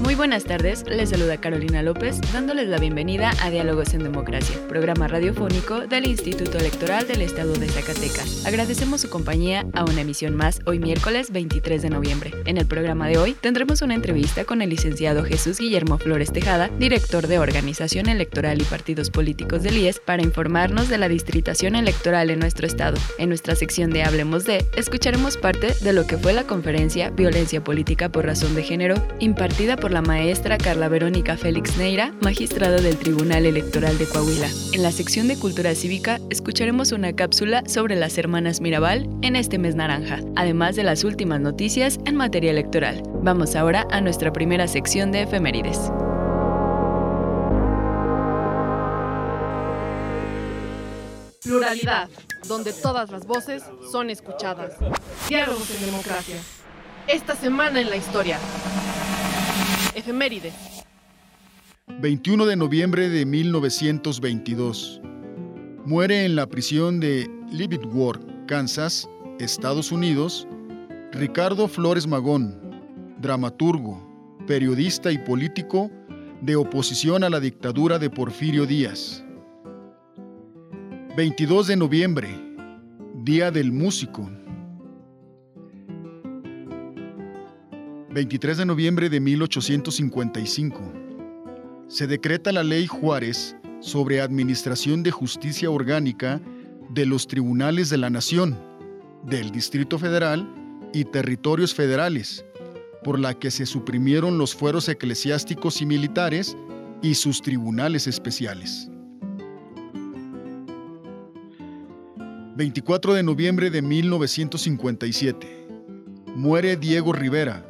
Muy buenas tardes, les saluda Carolina López dándoles la bienvenida a Diálogos en Democracia, programa radiofónico del Instituto Electoral del Estado de Zacatecas. Agradecemos su compañía a una emisión más hoy miércoles 23 de noviembre. En el programa de hoy tendremos una entrevista con el licenciado Jesús Guillermo Flores Tejada, director de Organización Electoral y Partidos Políticos del IES, para informarnos de la distritación electoral en nuestro estado. En nuestra sección de Hablemos de, escucharemos parte de lo que fue la conferencia Violencia Política por Razón de Género, impartida por la maestra Carla Verónica Félix Neira, magistrada del Tribunal Electoral de Coahuila. En la sección de Cultura Cívica escucharemos una cápsula sobre las hermanas Mirabal en este mes naranja, además de las últimas noticias en materia electoral. Vamos ahora a nuestra primera sección de efemérides. Pluralidad, donde todas las voces son escuchadas. Diálogos en democracia. Esta semana en la historia. Efeméride. 21 de noviembre de 1922. Muere en la prisión de Leavenworth, Kansas, Estados Unidos, Ricardo Flores Magón, dramaturgo, periodista y político de oposición a la dictadura de Porfirio Díaz. 22 de noviembre, Día del Músico. 23 de noviembre de 1855. Se decreta la Ley Juárez sobre Administración de Justicia Orgánica de los Tribunales de la Nación, del Distrito Federal y territorios federales, por la que se suprimieron los fueros eclesiásticos y militares y sus tribunales especiales. 24 de noviembre de 1957. Muere Diego Rivera,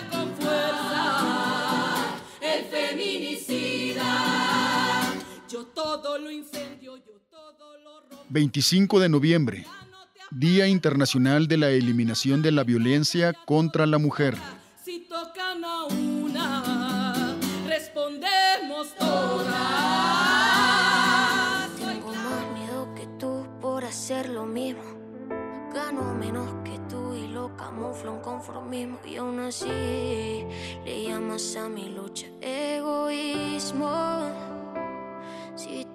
todo lo incendio, yo todo lo rompo. 25 de noviembre, Día Internacional de la Eliminación de la Violencia contra la Mujer. Si tocan a una, respondemos todas. Tengo más miedo que tú por hacer lo mismo. Gano menos que tú y lo camuflo en conformismo. Y aún así le llamas a mi lucha egoísmo.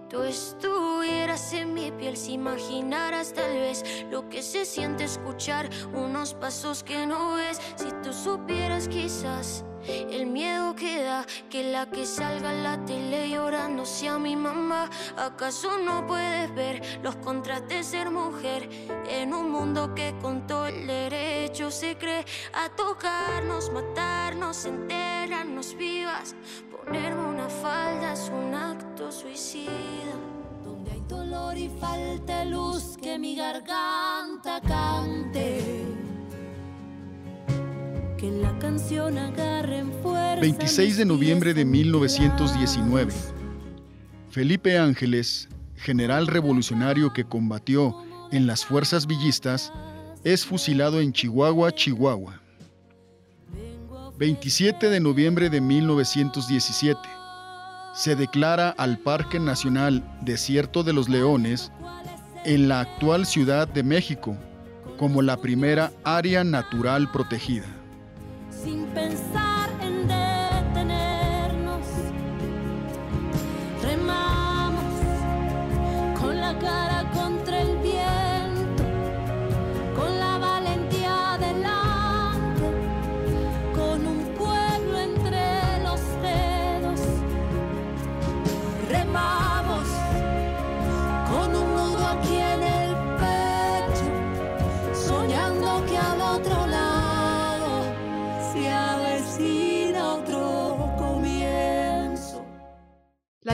Tú estuvieras en mi piel, si imaginaras tal vez lo que se siente escuchar unos pasos que no ves. Si tú supieras quizás el miedo que da que la que salga en la tele llorando sea mi mamá. ¿Acaso no puedes ver los contras de ser mujer en un mundo que con todo el derecho se cree a tocarnos, matarnos, enterrarnos vivas? Ponerme una falda es un acto suicida. Donde hay dolor y falta luz, que mi garganta cante. Que la canción agarre en fuerza. 26 de noviembre de pies 1919. angustiados. Felipe Ángeles, general revolucionario que combatió en las fuerzas villistas, es fusilado en Chihuahua, Chihuahua. 27 de noviembre de 1917. Se declara al Parque Nacional Desierto de los Leones en la actual Ciudad de México como la primera área natural protegida. Sin pensar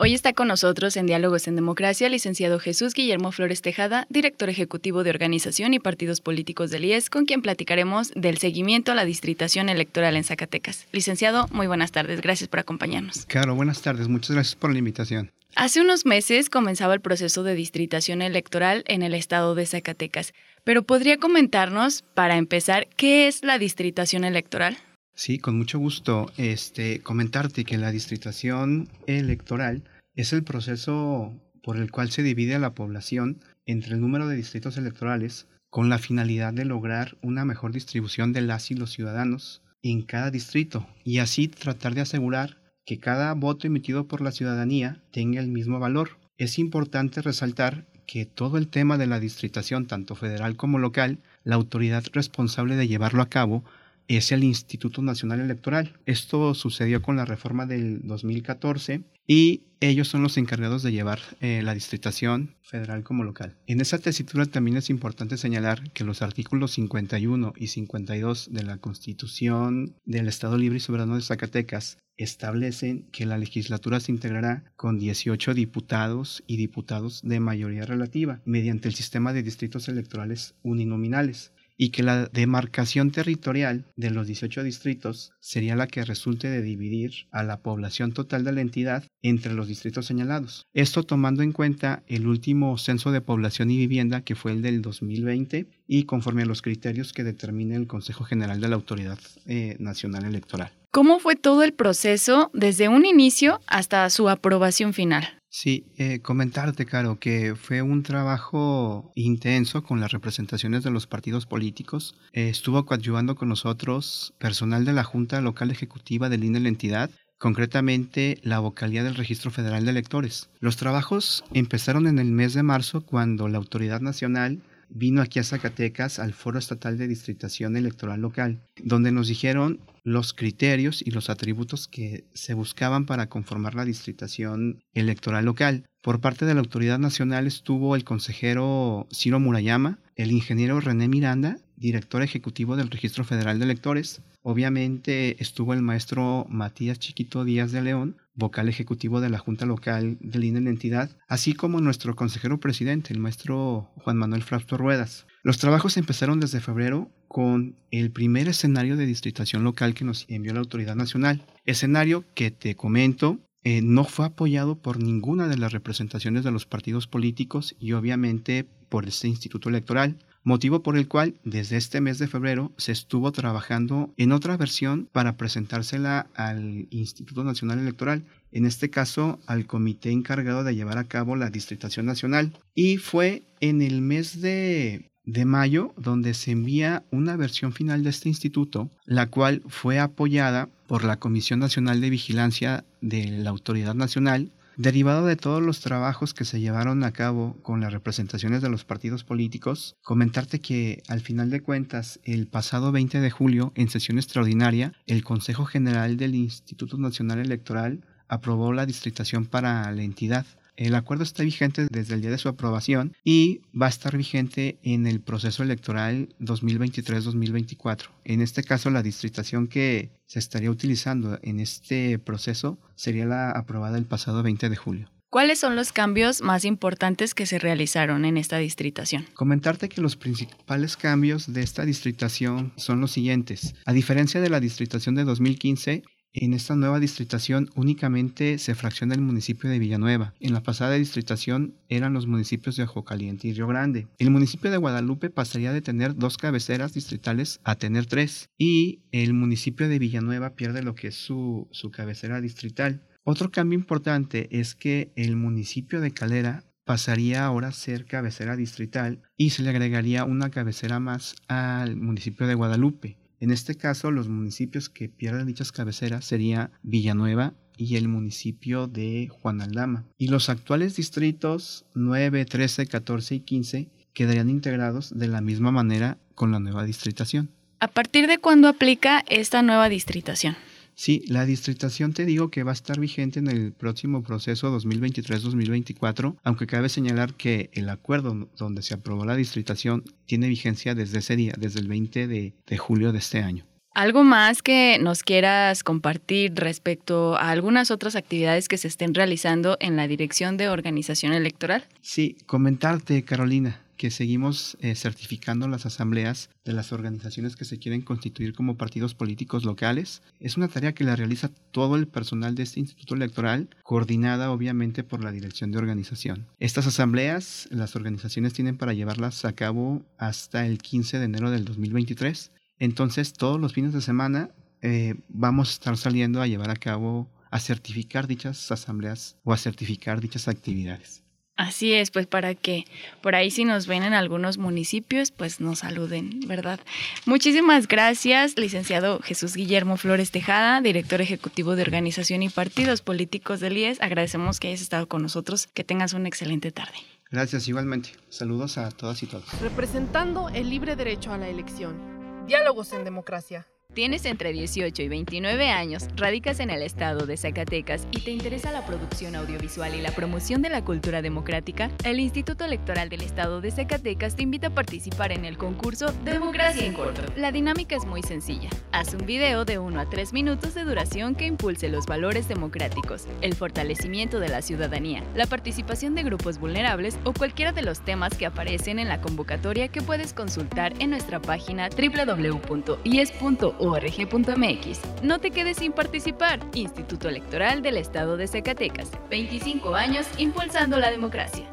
Hoy está con nosotros en Diálogos en Democracia el licenciado Jesús Guillermo Flores Tejada, director ejecutivo de Organización y Partidos Políticos del IES, con quien platicaremos del seguimiento a la distritación electoral en Zacatecas. Licenciado, muy buenas tardes, gracias por acompañarnos. Claro, buenas tardes, muchas gracias por la invitación. Hace unos meses comenzaba el proceso de distritación electoral en el estado de Zacatecas, pero ¿podría comentarnos, para empezar, qué es la distritación electoral? Sí, con mucho gusto. Este, comentarte que la distritación electoral es el proceso por el cual se divide a la población entre el número de distritos electorales con la finalidad de lograr una mejor distribución de las y los ciudadanos en cada distrito y así tratar de asegurar que cada voto emitido por la ciudadanía tenga el mismo valor. Es importante resaltar que todo el tema de la distritación, tanto federal como local, la autoridad responsable de llevarlo a cabo es el Instituto Nacional Electoral. Esto sucedió con la reforma del 2014 y ellos son los encargados de llevar eh, la distritación federal como local. En esa tesitura también es importante señalar que los artículos 51 y 52 de la Constitución del Estado Libre y Soberano de Zacatecas establecen que la legislatura se integrará con 18 diputados y diputados de mayoría relativa mediante el sistema de distritos electorales uninominales y que la demarcación territorial de los 18 distritos sería la que resulte de dividir a la población total de la entidad entre los distritos señalados. Esto tomando en cuenta el último censo de población y vivienda que fue el del 2020 y conforme a los criterios que determine el Consejo General de la Autoridad eh, Nacional Electoral. ¿Cómo fue todo el proceso desde un inicio hasta su aprobación final? Sí, eh, comentarte, Caro, que fue un trabajo intenso con las representaciones de los partidos políticos. Eh, estuvo coadyuvando con nosotros personal de la Junta Local Ejecutiva del INE de la entidad, concretamente la vocalía del Registro Federal de Electores. Los trabajos empezaron en el mes de marzo cuando la Autoridad Nacional vino aquí a Zacatecas al Foro Estatal de Distritación Electoral Local, donde nos dijeron los criterios y los atributos que se buscaban para conformar la distritación electoral local. Por parte de la autoridad nacional estuvo el consejero Ciro Murayama, el ingeniero René Miranda, director ejecutivo del Registro Federal de Electores. Obviamente estuvo el maestro Matías Chiquito Díaz de León, vocal ejecutivo de la Junta Local del INE en la entidad, así como nuestro consejero presidente, el maestro Juan Manuel Frausto Ruedas. Los trabajos empezaron desde febrero con el primer escenario de distritación local que nos envió la autoridad nacional. Escenario que te comento eh, no fue apoyado por ninguna de las representaciones de los partidos políticos y obviamente por este instituto electoral motivo por el cual desde este mes de febrero se estuvo trabajando en otra versión para presentársela al Instituto Nacional Electoral, en este caso al comité encargado de llevar a cabo la distritación nacional. Y fue en el mes de, mayo donde se envía una versión final de este instituto, la cual fue apoyada por la Comisión Nacional de Vigilancia de la Autoridad Nacional Derivado de todos los trabajos que se llevaron a cabo con las representaciones de los partidos políticos, comentarte que al final de cuentas, el pasado 20 de julio, en sesión extraordinaria, el Consejo General del Instituto Nacional Electoral aprobó la distritación para la entidad. El acuerdo está vigente desde el día de su aprobación y va a estar vigente en el proceso electoral 2023-2024. En este caso, la distritación que se estaría utilizando en este proceso sería la aprobada el pasado 20 de julio. ¿Cuáles son los cambios más importantes que se realizaron en esta distritación? Comentarte que los principales cambios de esta distritación son los siguientes. A diferencia de la distritación de 2015, en esta nueva distritación únicamente se fracciona el municipio de Villanueva. En la pasada distritación eran los municipios de Ojo Caliente y Río Grande. El municipio de Guadalupe pasaría de tener dos cabeceras distritales a tener tres. Y el municipio de Villanueva pierde lo que es su, su cabecera distrital. Otro cambio importante es que el municipio de Calera pasaría ahora a ser cabecera distrital y se le agregaría una cabecera más al municipio de Guadalupe. En este caso, los municipios que pierden dichas cabeceras sería Villanueva y el municipio de Juan Aldama. Y los actuales distritos 9, 13, 14 y 15 quedarían integrados de la misma manera con la nueva distritación. ¿A partir de cuándo aplica esta nueva distritación? Sí, la distritación te digo que va a estar vigente en el próximo proceso 2023-2024, aunque cabe señalar que el acuerdo donde se aprobó la distritación tiene vigencia desde ese día, desde el 20 de, de julio de este año. ¿Algo más que nos quieras compartir respecto a algunas otras actividades que se estén realizando en la Dirección de Organización Electoral? Sí, comentarte, Carolina que seguimos eh, certificando las asambleas de las organizaciones que se quieren constituir como partidos políticos locales. Es una tarea que la realiza todo el personal de este instituto electoral, coordinada obviamente por la dirección de organización. Estas asambleas, las organizaciones tienen para llevarlas a cabo hasta el 15 de enero del 2023. Entonces, todos los fines de semana eh, vamos a estar saliendo a llevar a cabo, a certificar dichas asambleas o a certificar dichas actividades. Así es, pues para que por ahí si nos ven en algunos municipios, pues nos saluden, ¿verdad? Muchísimas gracias, licenciado Jesús Guillermo Flores Tejada, director ejecutivo de Organización y Partidos Políticos del IES. Agradecemos que hayas estado con nosotros. Que tengas una excelente tarde. Gracias, igualmente. Saludos a todas y todos. Representando el libre derecho a la elección. Diálogos en democracia. Tienes entre 18 y 29 años, radicas en el estado de Zacatecas y te interesa la producción audiovisual y la promoción de la cultura democrática, el Instituto Electoral del Estado de Zacatecas te invita a participar en el concurso Democracia en Corto. La dinámica es muy sencilla. Haz un video de 1 a 3 minutos de duración que impulse los valores democráticos, el fortalecimiento de la ciudadanía, la participación de grupos vulnerables o cualquiera de los temas que aparecen en la convocatoria que puedes consultar en nuestra página www.ies.org org.mx. No te quedes sin participar. Instituto Electoral del Estado de Zacatecas. 25 años impulsando la democracia.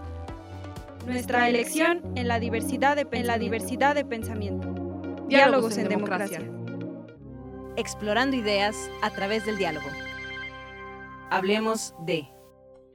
Nuestra elección en la diversidad de, en la diversidad de pensamiento. Diálogos, en, democracia. Explorando ideas a través del diálogo. Hablemos de...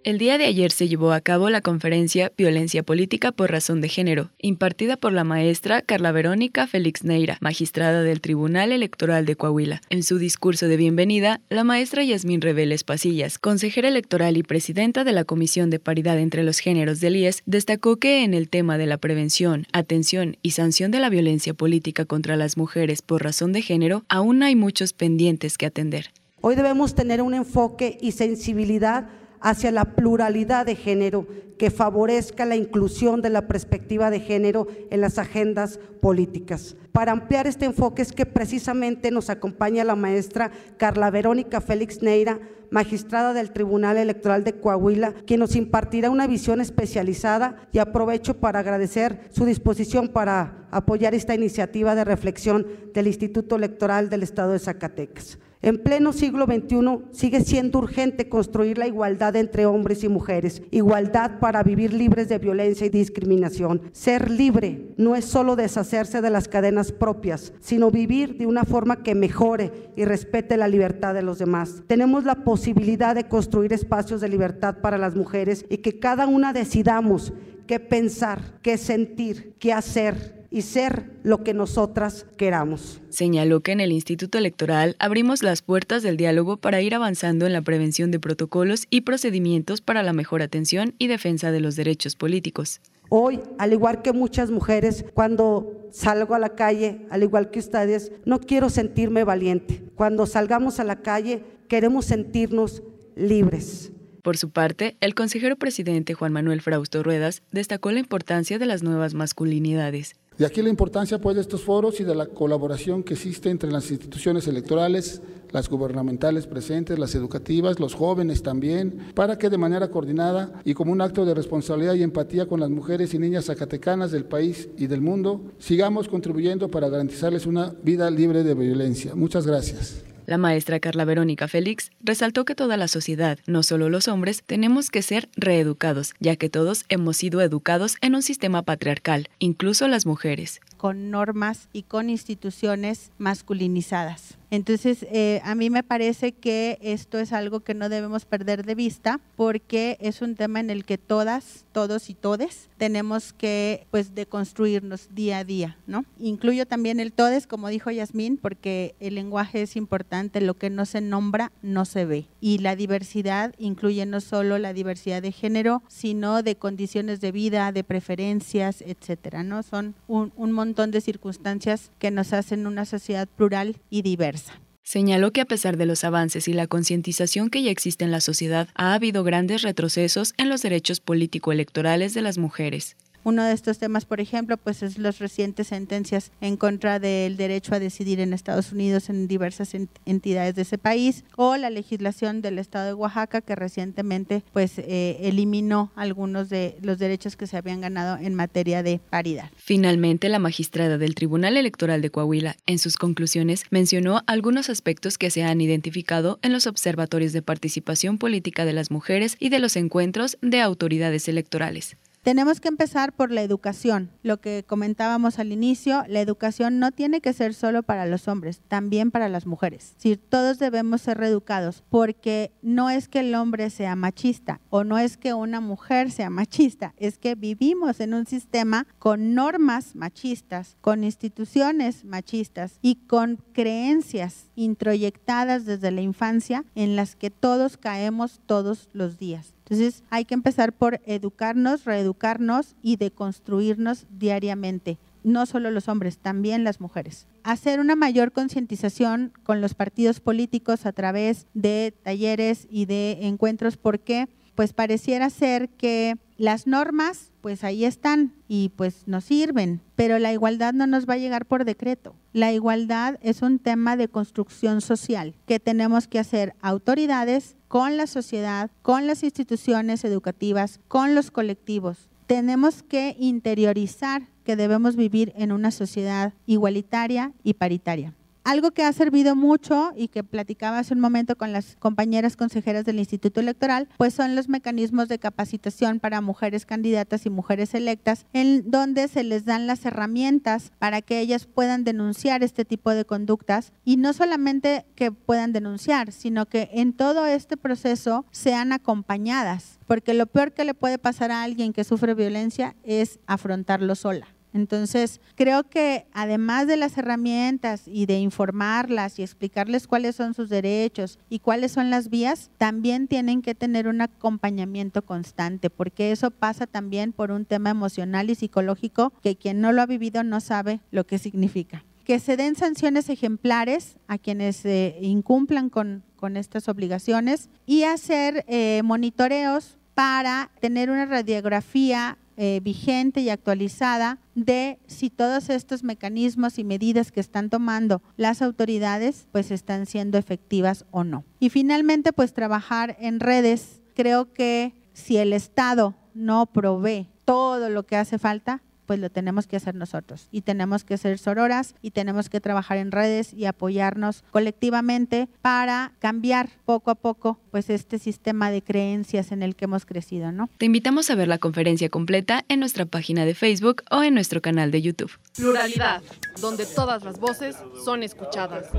El día de ayer se llevó a cabo la conferencia Violencia Política por Razón de Género, impartida por la maestra Carla Verónica Félix Neira, magistrada del Tribunal Electoral de Coahuila. En su discurso de bienvenida, la maestra Yasmín Reveles Pasillas, consejera electoral y presidenta de la Comisión de Paridad entre los Géneros del IES, destacó que en el tema de la prevención, atención y sanción de la violencia política contra las mujeres por razón de género, aún hay muchos pendientes que atender. Hoy debemos tener un enfoque y sensibilidad hacia la pluralidad de género que favorezca la inclusión de la perspectiva de género en las agendas políticas. Para ampliar este enfoque es que precisamente nos acompaña la maestra Carla Verónica Félix Neira, magistrada del Tribunal Electoral de Coahuila, quien nos impartirá una visión especializada y aprovecho para agradecer su disposición para apoyar esta iniciativa de reflexión del Instituto Electoral del Estado de Zacatecas. En pleno siglo XXI sigue siendo urgente construir la igualdad entre hombres y mujeres, igualdad para vivir libres de violencia y discriminación. Ser libre no es solo deshacerse de las cadenas propias, sino vivir de una forma que mejore y respete la libertad de los demás. Tenemos la posibilidad de construir espacios de libertad para las mujeres y que cada una decidamos qué pensar, qué sentir, qué hacer y ser lo que nosotras queramos. Señaló que en el Instituto Electoral abrimos las puertas del diálogo para ir avanzando en la prevención de protocolos y procedimientos para la mejor atención y defensa de los derechos políticos. Hoy, al igual que muchas mujeres, cuando salgo a la calle, al igual que ustedes, no quiero sentirme valiente. Cuando salgamos a la calle, queremos sentirnos libres. Por su parte, el consejero presidente Juan Manuel Frausto Ruedas destacó la importancia de las nuevas masculinidades. De aquí la importancia pues, de estos foros y de la colaboración que existe entre las instituciones electorales, las gubernamentales presentes, las educativas, los jóvenes también, para que de manera coordinada y como un acto de responsabilidad y empatía con las mujeres y niñas zacatecanas del país y del mundo, sigamos contribuyendo para garantizarles una vida libre de violencia. Muchas gracias. La maestra Carla Verónica Félix resaltó que toda la sociedad, no solo los hombres, tenemos que ser reeducados, ya que todos hemos sido educados en un sistema patriarcal, incluso las mujeres. Con normas y con instituciones masculinizadas. Entonces, eh, a mí me parece que esto es algo que no debemos perder de vista porque es un tema en el que todas, todos y todes tenemos que pues deconstruirnos día a día, ¿no? Incluyo también el todes, como dijo Yasmín, porque el lenguaje es importante, lo que no se nombra no se ve. Y la diversidad incluye no solo la diversidad de género, sino de condiciones de vida, de preferencias, etcétera, ¿no? Son un, un montón de circunstancias que nos hacen una sociedad plural y diversa. Señaló que a pesar de los avances y la concientización que ya existe en la sociedad, ha habido grandes retrocesos en los derechos político-electorales de las mujeres. Uno de estos temas, por ejemplo, pues es las recientes sentencias en contra del derecho a decidir en Estados Unidos en diversas entidades de ese país o la legislación del estado de Oaxaca que recientemente pues eh, eliminó algunos de los derechos que se habían ganado en materia de paridad. Finalmente, la magistrada del Tribunal Electoral de Coahuila, en sus conclusiones, mencionó algunos aspectos que se han identificado en los observatorios de participación política de las mujeres y de los encuentros de autoridades electorales. Tenemos que empezar por la educación. Lo que comentábamos al inicio, la educación no tiene que ser solo para los hombres, también para las mujeres. Todos debemos ser reeducados, porque no es que el hombre sea machista o no es que una mujer sea machista, es que vivimos en un sistema con normas machistas, con instituciones machistas y con creencias introyectadas desde la infancia en las que todos caemos todos los días. Entonces hay que empezar por educarnos, reeducarnos y deconstruirnos diariamente. No solo los hombres, también las mujeres. Hacer una mayor concientización con los partidos políticos a través de talleres y de encuentros porque pues pareciera ser que las normas, pues ahí están y pues nos sirven, pero la igualdad no nos va a llegar por decreto. La igualdad es un tema de construcción social que tenemos que hacer autoridades con la sociedad, con las instituciones educativas, con los colectivos. Tenemos que interiorizar que debemos vivir en una sociedad igualitaria y paritaria. Algo que ha servido mucho y que platicaba hace un momento con las compañeras consejeras del Instituto Electoral, pues son los mecanismos de capacitación para mujeres candidatas y mujeres electas, en donde se les dan las herramientas para que ellas puedan denunciar este tipo de conductas y no solamente que puedan denunciar, sino que en todo este proceso sean acompañadas, porque lo peor que le puede pasar a alguien que sufre violencia es afrontarlo sola. Entonces, creo que además de las herramientas y de informarlas y explicarles cuáles son sus derechos y cuáles son las vías, también tienen que tener un acompañamiento constante, porque eso pasa también por un tema emocional y psicológico que quien no lo ha vivido no sabe lo que significa. Que se den sanciones ejemplares a quienes eh, incumplan con, estas obligaciones y hacer eh, monitoreos para tener una radiografía eh, vigente y actualizada de si todos estos mecanismos y medidas que están tomando las autoridades pues están siendo efectivas o no. Y finalmente pues trabajar en redes. Creo que si el Estado no provee todo lo que hace falta, pues lo tenemos que hacer nosotros. Y tenemos que ser sororas y tenemos que trabajar en redes y apoyarnos colectivamente para cambiar poco a poco pues este sistema de creencias en el que hemos crecido, ¿no? Te invitamos a ver la conferencia completa en nuestra página de Facebook o en nuestro canal de YouTube. Pluralidad, donde todas las voces son escuchadas.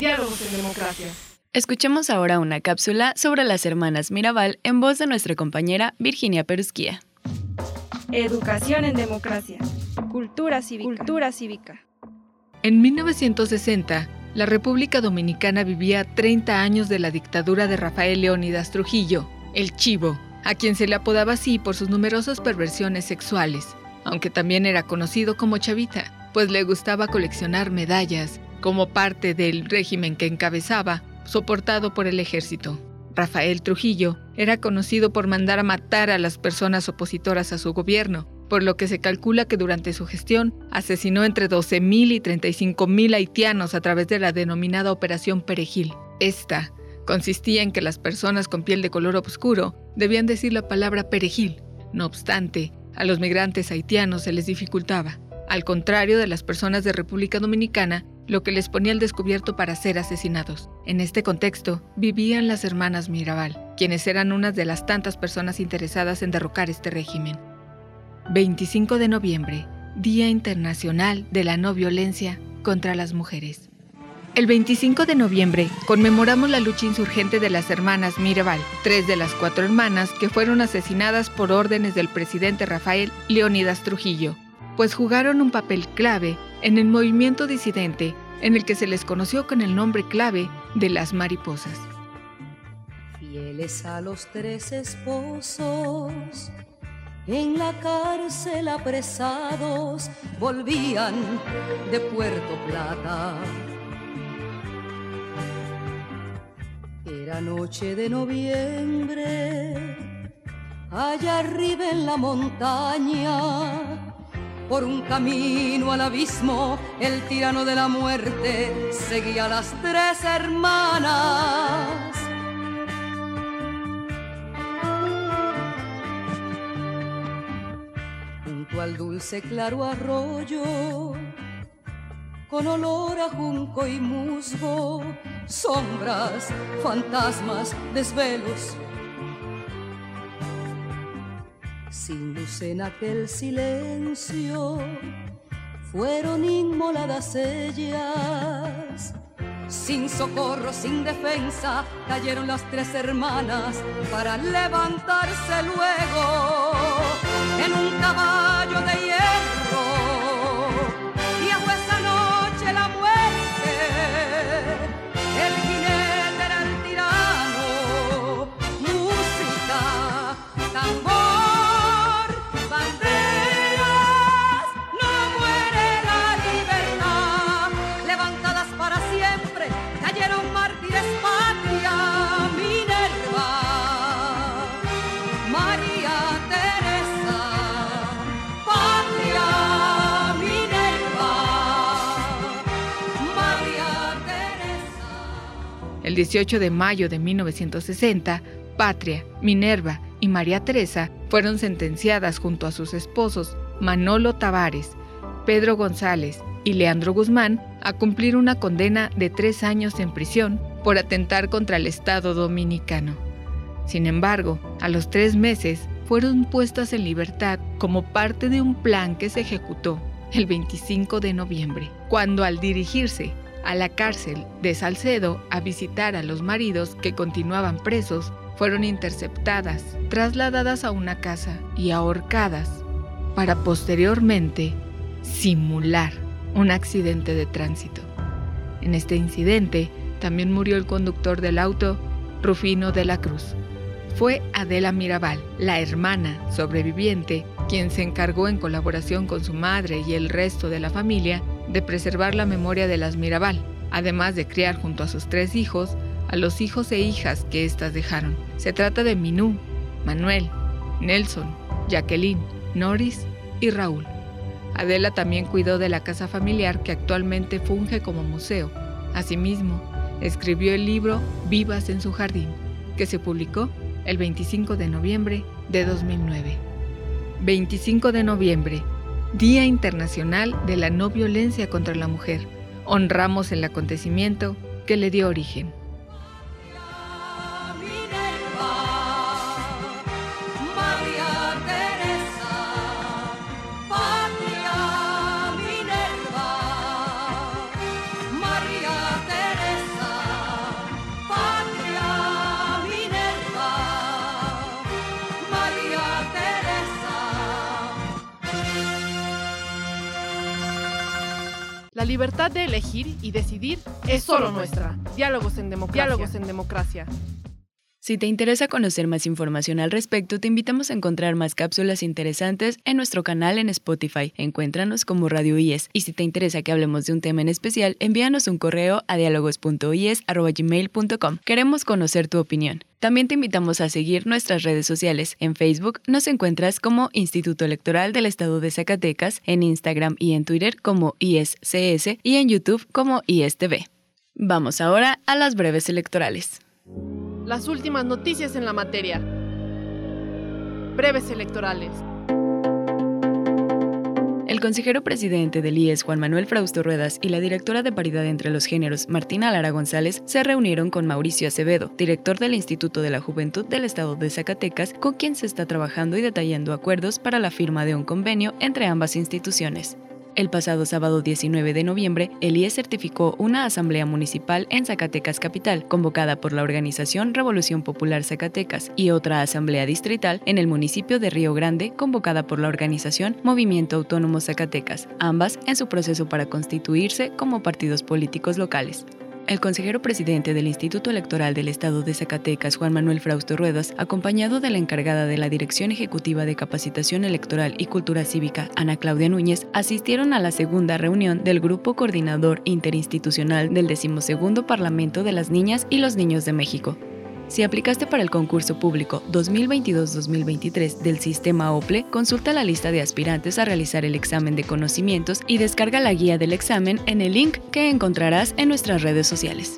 Diálogos en democracia. Escuchemos ahora una cápsula sobre las hermanas Mirabal en voz de nuestra compañera Virginia Perusquía. Educación en democracia. Cultura cívica. Cultura cívica. En 1960, la República Dominicana vivía 30 años de la dictadura de Rafael Leónidas Trujillo, el Chivo, a quien se le apodaba así por sus numerosas perversiones sexuales, aunque también era conocido como Chavita, pues le gustaba coleccionar medallas como parte del régimen que encabezaba, soportado por el ejército. Rafael Trujillo era conocido por mandar a matar a las personas opositoras a su gobierno, por lo que se calcula que durante su gestión asesinó entre 12.000 y 35.000 haitianos a través de la denominada Operación Perejil. Esta consistía en que las personas con piel de color oscuro debían decir la palabra perejil. No obstante, a los migrantes haitianos se les dificultaba, al contrario de las personas de República Dominicana lo que les ponía al descubierto para ser asesinados. En este contexto, vivían las hermanas Mirabal, quienes eran unas de las tantas personas interesadas en derrocar este régimen. 25 de noviembre, Día Internacional de la No Violencia contra las Mujeres. El 25 de noviembre conmemoramos la lucha insurgente de las hermanas Mirabal, tres de las cuatro hermanas que fueron asesinadas por órdenes del presidente Rafael Leonidas Trujillo, pues jugaron un papel clave en el movimiento disidente en el que se les conoció con el nombre clave de las mariposas. Fieles a los tres esposos, en la cárcel apresados, volvían de Puerto Plata. Era noche de noviembre, allá arriba en la montaña, por un camino al abismo, el tirano de la muerte seguía a las tres hermanas. Junto al dulce claro arroyo, con olor a junco y musgo, sombras, fantasmas, desvelos. En aquel silencio, fueron inmoladas ellas. Sin socorro, sin defensa, cayeron las tres hermanas para levantarse luego en un caballo de 18 de mayo de 1960, Patria, Minerva y María Teresa fueron sentenciadas junto a sus esposos Manolo Tavares, Pedro González y Leandro Guzmán a cumplir una condena de tres años en prisión por atentar contra el Estado dominicano. Sin embargo, a los tres meses fueron puestas en libertad como parte de un plan que se ejecutó el 25 de noviembre, cuando al dirigirse a la cárcel de Salcedo a visitar a los maridos que continuaban presos, fueron interceptadas, trasladadas a una casa y ahorcadas para posteriormente simular un accidente de tránsito. En este incidente también murió el conductor del auto, Rufino de la Cruz. Fue Adela Mirabal, la hermana sobreviviente, quien se encargó en colaboración con su madre y el resto de la familia de preservar la memoria de las Mirabal, además de criar junto a sus tres hijos a los hijos e hijas que éstas dejaron. Se trata de Minú, Manuel, Nelson, Jacqueline, Norris y Raúl. Adela también cuidó de la casa familiar que actualmente funge como museo. Asimismo, escribió el libro Vivas en su jardín, que se publicó el 25 de noviembre de 2009. 25 de noviembre, Día Internacional de la No Violencia contra la Mujer. Honramos el acontecimiento que le dio origen. La libertad de elegir y decidir es solo nuestra. Diálogos en democracia. Diálogos en democracia. Si te interesa conocer más información al respecto, te invitamos a encontrar más cápsulas interesantes en nuestro canal en Spotify. Encuéntranos como Radio IES. Y si te interesa que hablemos de un tema en especial, envíanos un correo a dialogos.ies.gmail.com. Queremos conocer tu opinión. También te invitamos a seguir nuestras redes sociales. En Facebook nos encuentras como Instituto Electoral del Estado de Zacatecas, en Instagram y en Twitter como ISCS y en YouTube como ISTV. Vamos ahora a las breves electorales. Las últimas noticias en la materia. Breves electorales. El consejero presidente del IES, Juan Manuel Frausto Ruedas, y la directora de Paridad entre los Géneros, Martina Lara González, se reunieron con Mauricio Acevedo, director del Instituto de la Juventud del Estado de Zacatecas, con quien se está trabajando y detallando acuerdos para la firma de un convenio entre ambas instituciones. El pasado sábado 19 de noviembre, el IES certificó una asamblea municipal en Zacatecas Capital, convocada por la organización Revolución Popular Zacatecas, y otra asamblea distrital en el municipio de Río Grande, convocada por la organización Movimiento Autónomo Zacatecas, ambas en su proceso para constituirse como partidos políticos locales. El consejero presidente del Instituto Electoral del Estado de Zacatecas, Juan Manuel Frausto Ruedas, acompañado de la encargada de la Dirección Ejecutiva de Capacitación Electoral y Cultura Cívica, Ana Claudia Núñez, asistieron a la segunda reunión del Grupo Coordinador Interinstitucional del 12 Parlamento de las Niñas y los Niños de México. Si aplicaste para el concurso público 2022-2023 del sistema OPLE, consulta la lista de aspirantes a realizar el examen de conocimientos y descarga la guía del examen en el link que encontrarás en nuestras redes sociales.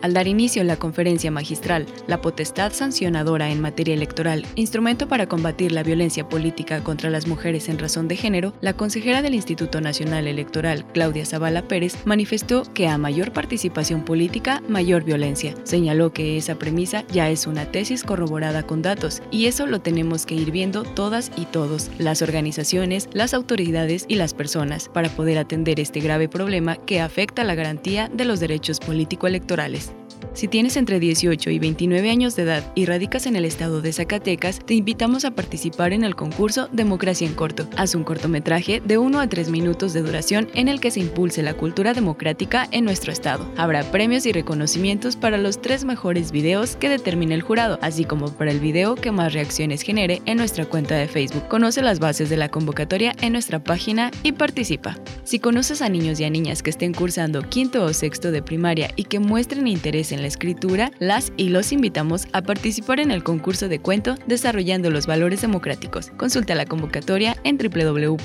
Al dar inicio a la conferencia magistral La potestad sancionadora en materia electoral, instrumento para combatir la violencia política contra las mujeres en razón de género, la consejera del Instituto Nacional Electoral, Claudia Zavala Pérez, manifestó que a mayor participación política, mayor violencia. Señaló que esa premisa ya es una tesis corroborada con datos, y eso lo tenemos que ir viendo todas y todos, las organizaciones, las autoridades y las personas, para poder atender este grave problema que afecta la garantía de los derechos político-electorales. Si tienes entre 18 y 29 años de edad y radicas en el estado de Zacatecas, te invitamos a participar en el concurso Democracia en Corto. Haz un cortometraje de 1 a 3 minutos de duración en el que se impulse la cultura democrática en nuestro estado. Habrá premios y reconocimientos para los tres mejores videos que determine el jurado, así como para el video que más reacciones genere en nuestra cuenta de Facebook. Conoce las bases de la convocatoria en nuestra página y participa. Si conoces a niños y a niñas que estén cursando quinto o sexto de primaria y que muestren interés en la escritura, las y los invitamos a participar en el concurso de cuento Desarrollando los Valores Democráticos. Consulta la convocatoria en www.ies.org.mx.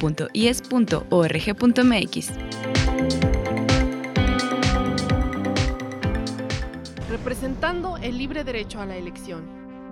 Representando el libre derecho a la elección.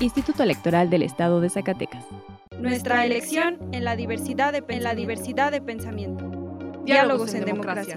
Instituto Electoral del Estado de Zacatecas. Nuestra elección en la diversidad de, en la diversidad de pensamiento. Diálogos, en, democracia.